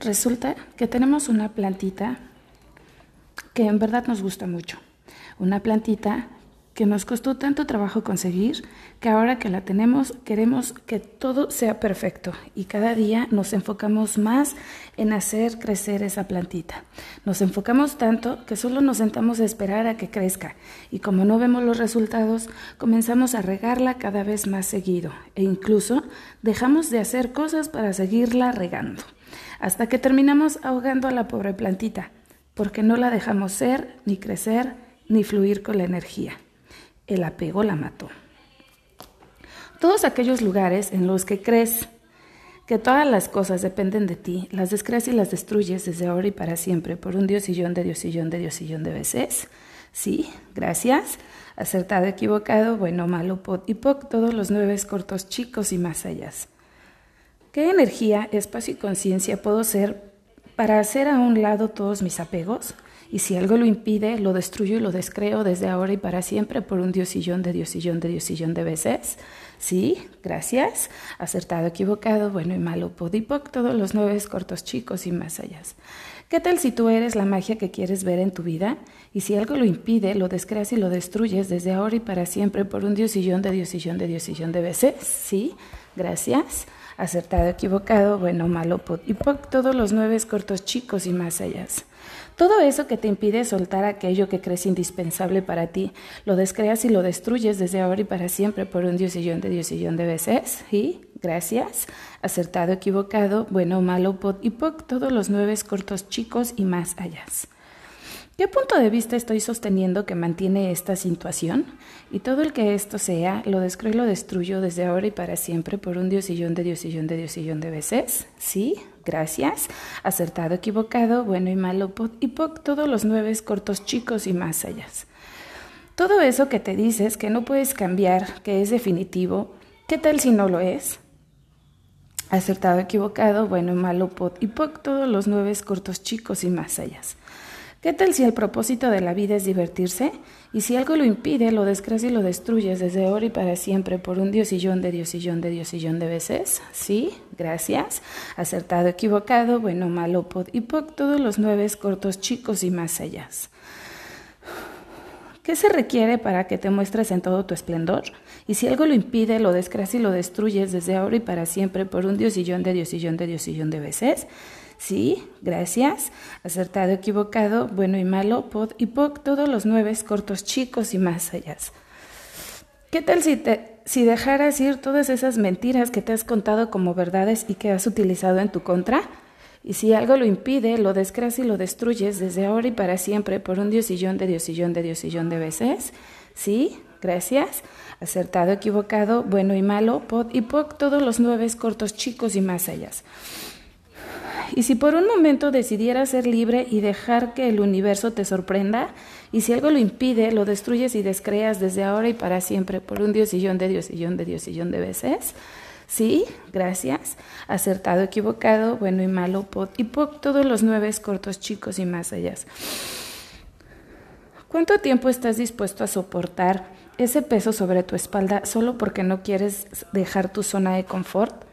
Resulta que tenemos una plantita que en verdad nos gusta mucho. Una plantita que nos costó tanto trabajo conseguir, que ahora que la tenemos queremos que todo sea perfecto y cada día nos enfocamos más en hacer crecer esa plantita. Nos enfocamos tanto que solo nos sentamos a esperar a que crezca y como no vemos los resultados, comenzamos a regarla cada vez más seguido e incluso dejamos de hacer cosas para seguirla regando, hasta que terminamos ahogando a la pobre plantita, porque no la dejamos ser, ni crecer, ni fluir con la energía el apego la mató. Todos aquellos lugares en los que crees que todas las cosas dependen de ti, las descreas y las destruyes desde ahora y para siempre por un diosillón de diosillón de diosillón de veces. Sí, gracias. Acertado, equivocado, bueno, malo, pot y poc, todos los nueve cortos chicos y más allá. ¿Qué energía, espacio y conciencia puedo ser para hacer a un lado todos mis apegos? y si algo lo impide, lo destruyo y lo descreo desde ahora y para siempre por un diosillón de diosillón de diosillón de veces. Sí, gracias. Acertado, equivocado, bueno y malo, podipoc, todos los nueve cortos chicos y más allá. ¿Qué tal si tú eres la magia que quieres ver en tu vida? Y si algo lo impide, lo descreas y lo destruyes desde ahora y para siempre por un diosillón de diosillón de diosillón de veces. Sí, gracias. Acertado, equivocado, bueno, malo, podipoc, todos los nueve cortos chicos y más allá. Todo eso que te impide soltar aquello que crees indispensable para ti, lo descreas y lo destruyes desde ahora y para siempre por un diosillón de diosillón de veces. Y, gracias, acertado, equivocado, bueno, malo, pot y poc, todos los nueve cortos chicos y más allá. ¿Qué punto de vista estoy sosteniendo que mantiene esta situación? Y todo el que esto sea, lo descreo y lo destruyo desde ahora y para siempre por un diosillón de diosillón de diosillón de veces. ¿Sí? Gracias. Acertado, equivocado, bueno y malo, y poc, todos los nueve cortos chicos y más allá. Todo eso que te dices que no puedes cambiar, que es definitivo, ¿qué tal si no lo es? Acertado, equivocado, bueno y malo, pot y todos los nueve cortos chicos y más allá. ¿Qué tal si el propósito de la vida es divertirse? Y si algo lo impide, lo descreas y lo destruyes desde ahora y para siempre por un diosillón de diosillón de diosillón de veces. Sí, gracias. Acertado, equivocado, bueno, malo, pod y poc, todos los nueve cortos, chicos y más allá. ¿Qué se requiere para que te muestres en todo tu esplendor? Y si algo lo impide, lo descreas y lo destruyes desde ahora y para siempre por un diosillón de diosillón de diosillón de veces. Sí, gracias. Acertado, equivocado, bueno y malo, pod y poc, todos los nueve cortos, chicos y más allá. ¿Qué tal si, te, si dejaras ir todas esas mentiras que te has contado como verdades y que has utilizado en tu contra? Y si algo lo impide, lo descreas y lo destruyes desde ahora y para siempre por un diosillón de diosillón de diosillón de veces. Sí, gracias. Acertado, equivocado, bueno y malo, pod y poc, todos los nueve cortos, chicos y más allá. Y si por un momento decidieras ser libre y dejar que el universo te sorprenda, y si algo lo impide, lo destruyes y descreas desde ahora y para siempre por un diosillón de diosillón de diosillón de veces. Sí, gracias. Acertado, equivocado, bueno y malo, pot y poc, todos los nueve cortos, chicos y más allá. ¿Cuánto tiempo estás dispuesto a soportar ese peso sobre tu espalda solo porque no quieres dejar tu zona de confort?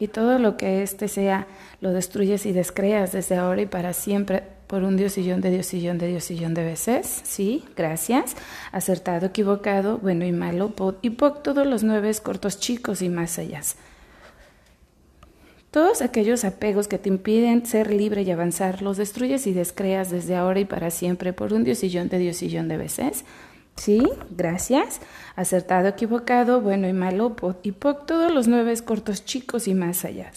Y todo lo que éste sea lo destruyes y descreas desde ahora y para siempre por un diosillón de diosillón de diosillón de veces. Sí, gracias. Acertado, equivocado, bueno y malo, y poc, todos los nueve cortos chicos y más allá. Todos aquellos apegos que te impiden ser libre y avanzar, los destruyes y descreas desde ahora y para siempre por un diosillón de diosillón de veces. Sí, gracias. Acertado, equivocado, bueno y malo, y poc, todos los nueve cortos, chicos y más allá.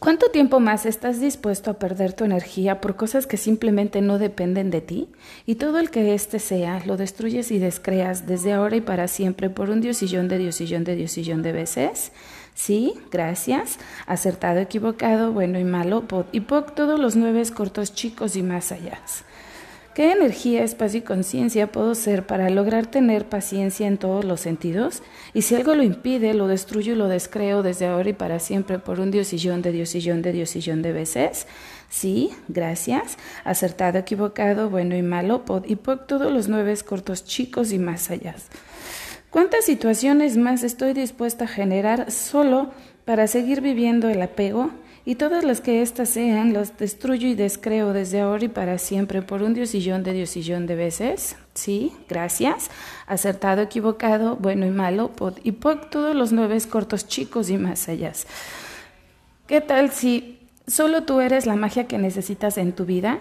¿Cuánto tiempo más estás dispuesto a perder tu energía por cosas que simplemente no dependen de ti? Y todo el que éste sea, lo destruyes y descreas desde ahora y para siempre por un diosillón de diosillón de diosillón de veces. Sí, gracias. Acertado, equivocado, bueno y malo, y poc, todos los nueve cortos, chicos y más allá. ¿Qué energía, espacio y conciencia puedo ser para lograr tener paciencia en todos los sentidos? Y si algo lo impide, lo destruyo y lo descreo desde ahora y para siempre por un diosillón de diosillón de diosillón de veces. Sí, gracias. Acertado, equivocado, bueno y malo, pod y poc, todos los nueve cortos chicos y más allá. ¿Cuántas situaciones más estoy dispuesta a generar solo para seguir viviendo el apego? Y todas las que éstas sean, los destruyo y descreo desde ahora y para siempre por un diosillón de diosillón de veces. Sí, gracias. Acertado, equivocado, bueno y malo, pod y poc, todos los nueve cortos chicos y más allá. ¿Qué tal si solo tú eres la magia que necesitas en tu vida?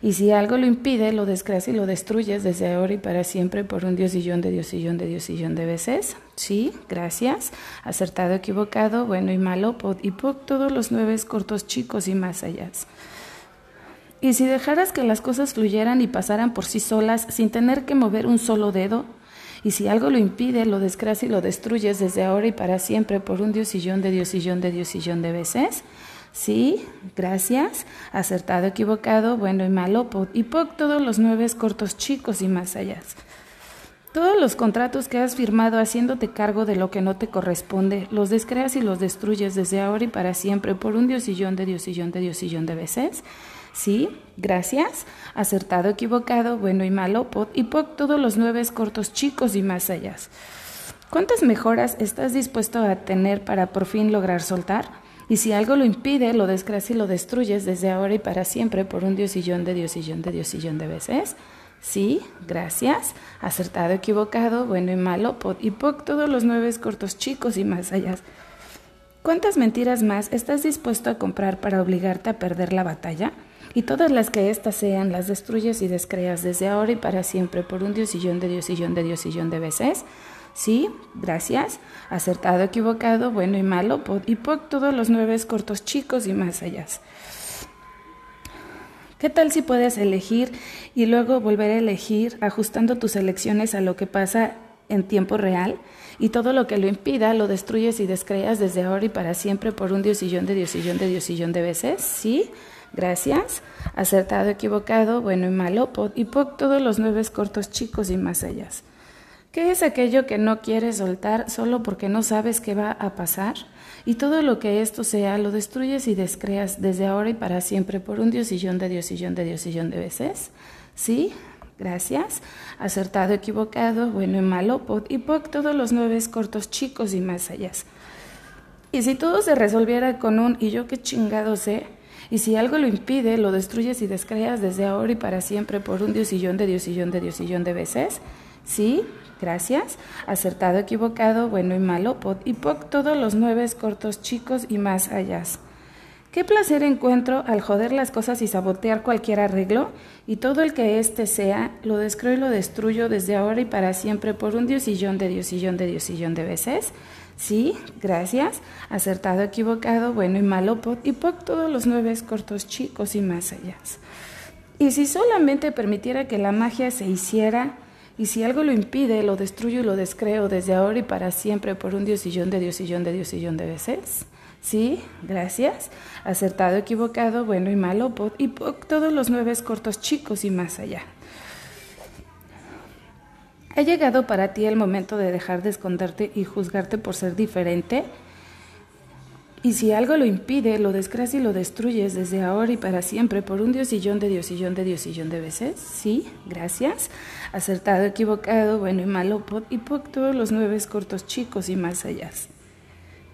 Y si algo lo impide, lo desgracia y lo destruyes desde ahora y para siempre por un diosillón de diosillón de diosillón de veces. Sí, gracias. Acertado, equivocado, bueno y malo, y pod, todos los nueve cortos chicos y más allá. Y si dejaras que las cosas fluyeran y pasaran por sí solas sin tener que mover un solo dedo, y si algo lo impide, lo desgracia y lo destruyes desde ahora y para siempre por un diosillón de diosillón de diosillón de veces. Sí, gracias. Acertado, equivocado, bueno y malo, y poc todos los nueve cortos chicos y más allá. Todos los contratos que has firmado haciéndote cargo de lo que no te corresponde, los descreas y los destruyes desde ahora y para siempre por un diosillón de diosillón de diosillón de veces. Sí, gracias. Acertado, equivocado, bueno y malo, y poc todos los nueve cortos chicos y más allá. ¿Cuántas mejoras estás dispuesto a tener para por fin lograr soltar? Y si algo lo impide, lo desgracia y lo destruyes desde ahora y para siempre por un diosillón de diosillón de diosillón de veces. Sí, gracias. Acertado, equivocado, bueno y malo, y poc todos los nueve cortos chicos y más allá. ¿Cuántas mentiras más estás dispuesto a comprar para obligarte a perder la batalla? Y todas las que éstas sean, las destruyes y descreas desde ahora y para siempre por un diosillón de diosillón de diosillón de veces. Sí, gracias. Acertado, equivocado, bueno y malo, y por todos los nueve cortos chicos y más allá. ¿Qué tal si puedes elegir y luego volver a elegir ajustando tus elecciones a lo que pasa en tiempo real y todo lo que lo impida lo destruyes y descreas desde ahora y para siempre por un diosillón de diosillón de diosillón de veces? Sí, gracias. Acertado, equivocado, bueno y malo, y por todos los nueve cortos chicos y más allá. ¿Qué es aquello que no quieres soltar solo porque no sabes qué va a pasar? Y todo lo que esto sea lo destruyes y descreas desde ahora y para siempre por un diosillón de diosillón de diosillón de veces. ¿Sí? Gracias. Acertado, equivocado, bueno y malo, y poc todos los nueve cortos chicos y más allá. Y si todo se resolviera con un y yo qué chingado sé, y si algo lo impide, lo destruyes y descreas desde ahora y para siempre por un diosillón de diosillón de diosillón de veces. ¿Sí? Gracias. Acertado, equivocado, bueno y malo, pod y poc, todos los nueve cortos chicos y más allá. Qué placer encuentro al joder las cosas y sabotear cualquier arreglo, y todo el que éste sea, lo descreo y lo destruyo desde ahora y para siempre por un diosillón de diosillón de diosillón de veces. Sí, gracias. Acertado, equivocado, bueno y malo, pod y poc, todos los nueve cortos chicos y más allá. Y si solamente permitiera que la magia se hiciera, y si algo lo impide, lo destruyo y lo descreo desde ahora y para siempre por un diosillón de diosillón de diosillón de veces. Sí, gracias. Acertado, equivocado, bueno y malo, y todos los nueve cortos chicos y más allá. Ha llegado para ti el momento de dejar de esconderte y juzgarte por ser diferente y si algo lo impide, lo desgracia y lo destruyes desde ahora y para siempre por un diosillón de diosillón de diosillón de veces. Sí, gracias. Acertado, equivocado, bueno y malo, y por todos los nueve cortos chicos y más allá.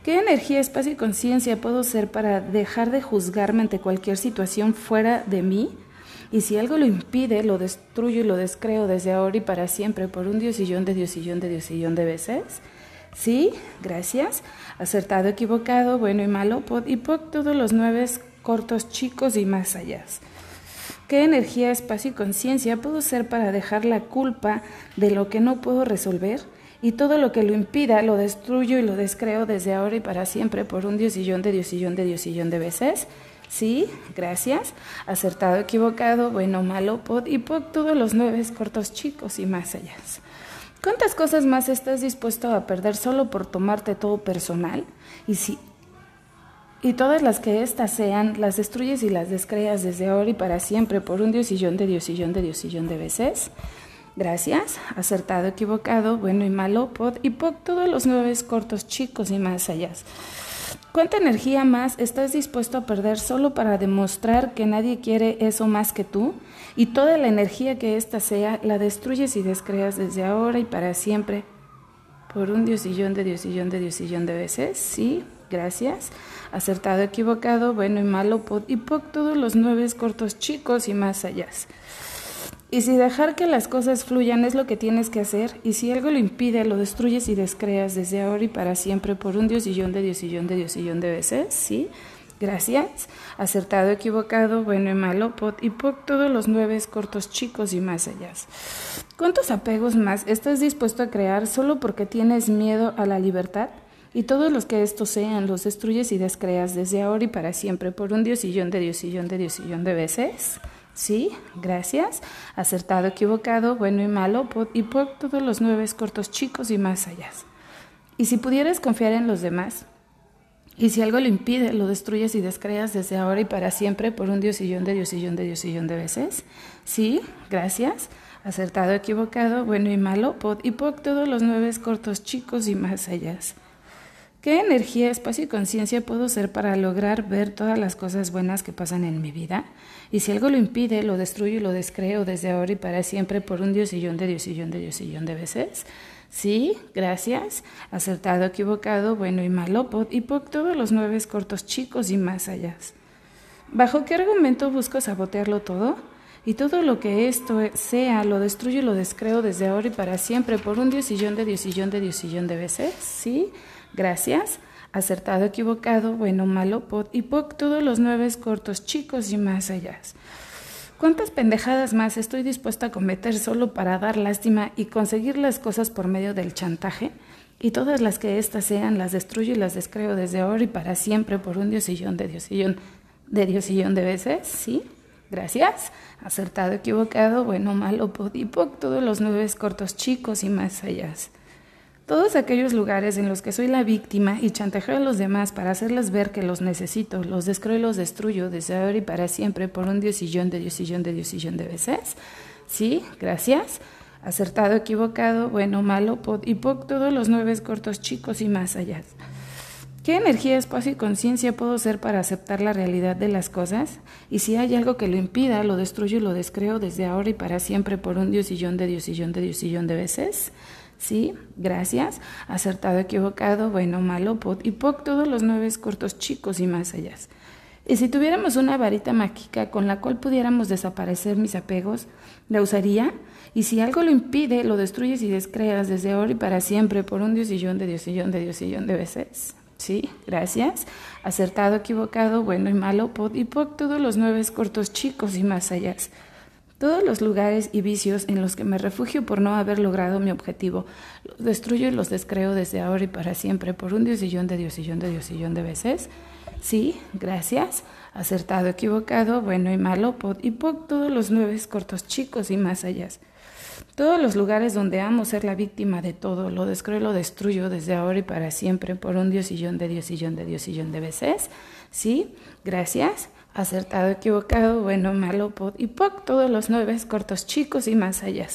¿Qué energía, espacio y conciencia puedo ser para dejar de juzgarme ante cualquier situación fuera de mí? Y si algo lo impide, lo destruyo y lo descreo desde ahora y para siempre por un diosillón de diosillón de diosillón de veces. Sí, gracias. Acertado, equivocado, bueno y malo, pod y pod todos los nueve cortos, chicos y más allá. ¿Qué energía, espacio y conciencia puedo ser para dejar la culpa de lo que no puedo resolver? Y todo lo que lo impida lo destruyo y lo descreo desde ahora y para siempre por un diosillón de diosillón de diosillón de veces. Sí, gracias. Acertado, equivocado, bueno, malo, pod y pod todos los nueve cortos, chicos y más allá. ¿Cuántas cosas más estás dispuesto a perder solo por tomarte todo personal? Y si y todas las que éstas sean, las destruyes y las descreas desde ahora y para siempre por un diosillón de diosillón de diosillón de veces. Gracias, acertado, equivocado, bueno y malo, pod y pod todos los nueve cortos, chicos y más allá. ¿Cuánta energía más estás dispuesto a perder solo para demostrar que nadie quiere eso más que tú? y toda la energía que ésta sea la destruyes y descreas desde ahora y para siempre por un diosillón de diosillón de diosillón de veces. Sí, gracias. Acertado, equivocado, bueno y malo, y poc, todos los nueve cortos chicos y más allá. Y si dejar que las cosas fluyan es lo que tienes que hacer, y si algo lo impide, lo destruyes y descreas desde ahora y para siempre por un diosillón de diosillón de diosillón de veces, ¿sí? Gracias. Acertado, equivocado, bueno y malo, pot y poc, todos los nueve cortos chicos y más allá. ¿Cuántos apegos más estás dispuesto a crear solo porque tienes miedo a la libertad? Y todos los que estos sean los destruyes y descreas desde ahora y para siempre por un diosillón de diosillón de diosillón de veces. Sí, gracias. Acertado, equivocado, bueno y malo, y poc, todos los nueve cortos chicos y más allá. Y si pudieras confiar en los demás, y si algo lo impide, lo destruyes y descreas desde ahora y para siempre por un diosillón de diosillón de diosillón de veces. Sí, gracias. Acertado, equivocado, bueno y malo, y poc, todos los nueve cortos chicos y más allá. ¿Qué energía, espacio y conciencia puedo ser para lograr ver todas las cosas buenas que pasan en mi vida? Y si algo lo impide, lo destruyo y lo descreo desde ahora y para siempre por un diosillón de diosillón de diosillón de veces. Sí, gracias. Acertado, equivocado, bueno y malo, y por todos los nueve cortos chicos y más allá. ¿Bajo qué argumento busco sabotearlo todo? Y todo lo que esto sea, lo destruyo y lo descreo desde ahora y para siempre por un diosillón de diosillón de diosillón de veces. Sí, gracias. Acertado, equivocado, bueno, malo, y por todos los nueve cortos chicos y más allá. ¿Cuántas pendejadas más estoy dispuesta a cometer solo para dar lástima y conseguir las cosas por medio del chantaje? Y todas las que éstas sean las destruyo y las descreo desde ahora y para siempre por un diosillón de diosillón de diosillón de veces, ¿sí? Gracias. Acertado, equivocado, bueno, malo, podipoc, todos los nueve cortos chicos y más allá. Todos aquellos lugares en los que soy la víctima y chantajeo a los demás para hacerles ver que los necesito, los descreo y los destruyo desde ahora y para siempre por un diosillón de diosillón de diosillón de veces. Sí, gracias. Acertado, equivocado, bueno, malo, pod y poc, todos los nueve cortos chicos y más allá. ¿Qué energía, espacio y conciencia puedo ser para aceptar la realidad de las cosas? Y si hay algo que lo impida, lo destruyo y lo descreo desde ahora y para siempre por un diosillón de diosillón de diosillón de veces. ¿Sí? Gracias. Acertado, equivocado, bueno, malo, pot y poc, todos los nueve cortos chicos y más allá. Y si tuviéramos una varita mágica con la cual pudiéramos desaparecer mis apegos, ¿la usaría? Y si algo lo impide, lo destruyes y descreas desde ahora y para siempre por un diosillón de diosillón de diosillón de veces. ¿Sí? Gracias. Acertado, equivocado, bueno y malo, pot y poc, todos los nueve cortos chicos y más allá. Todos los lugares y vicios en los que me refugio por no haber logrado mi objetivo, los destruyo y los descreo desde ahora y para siempre por un diosillón de diosillón de diosillón de veces. Sí, gracias. Acertado, equivocado, bueno y malo, y poc, todos los nueve cortos chicos y más allá. Todos los lugares donde amo ser la víctima de todo, lo descreo y lo destruyo desde ahora y para siempre por un diosillón de diosillón de diosillón de veces. Sí, gracias acertado, equivocado, bueno, malo, pod y poc, todos los nueve cortos chicos y más allá.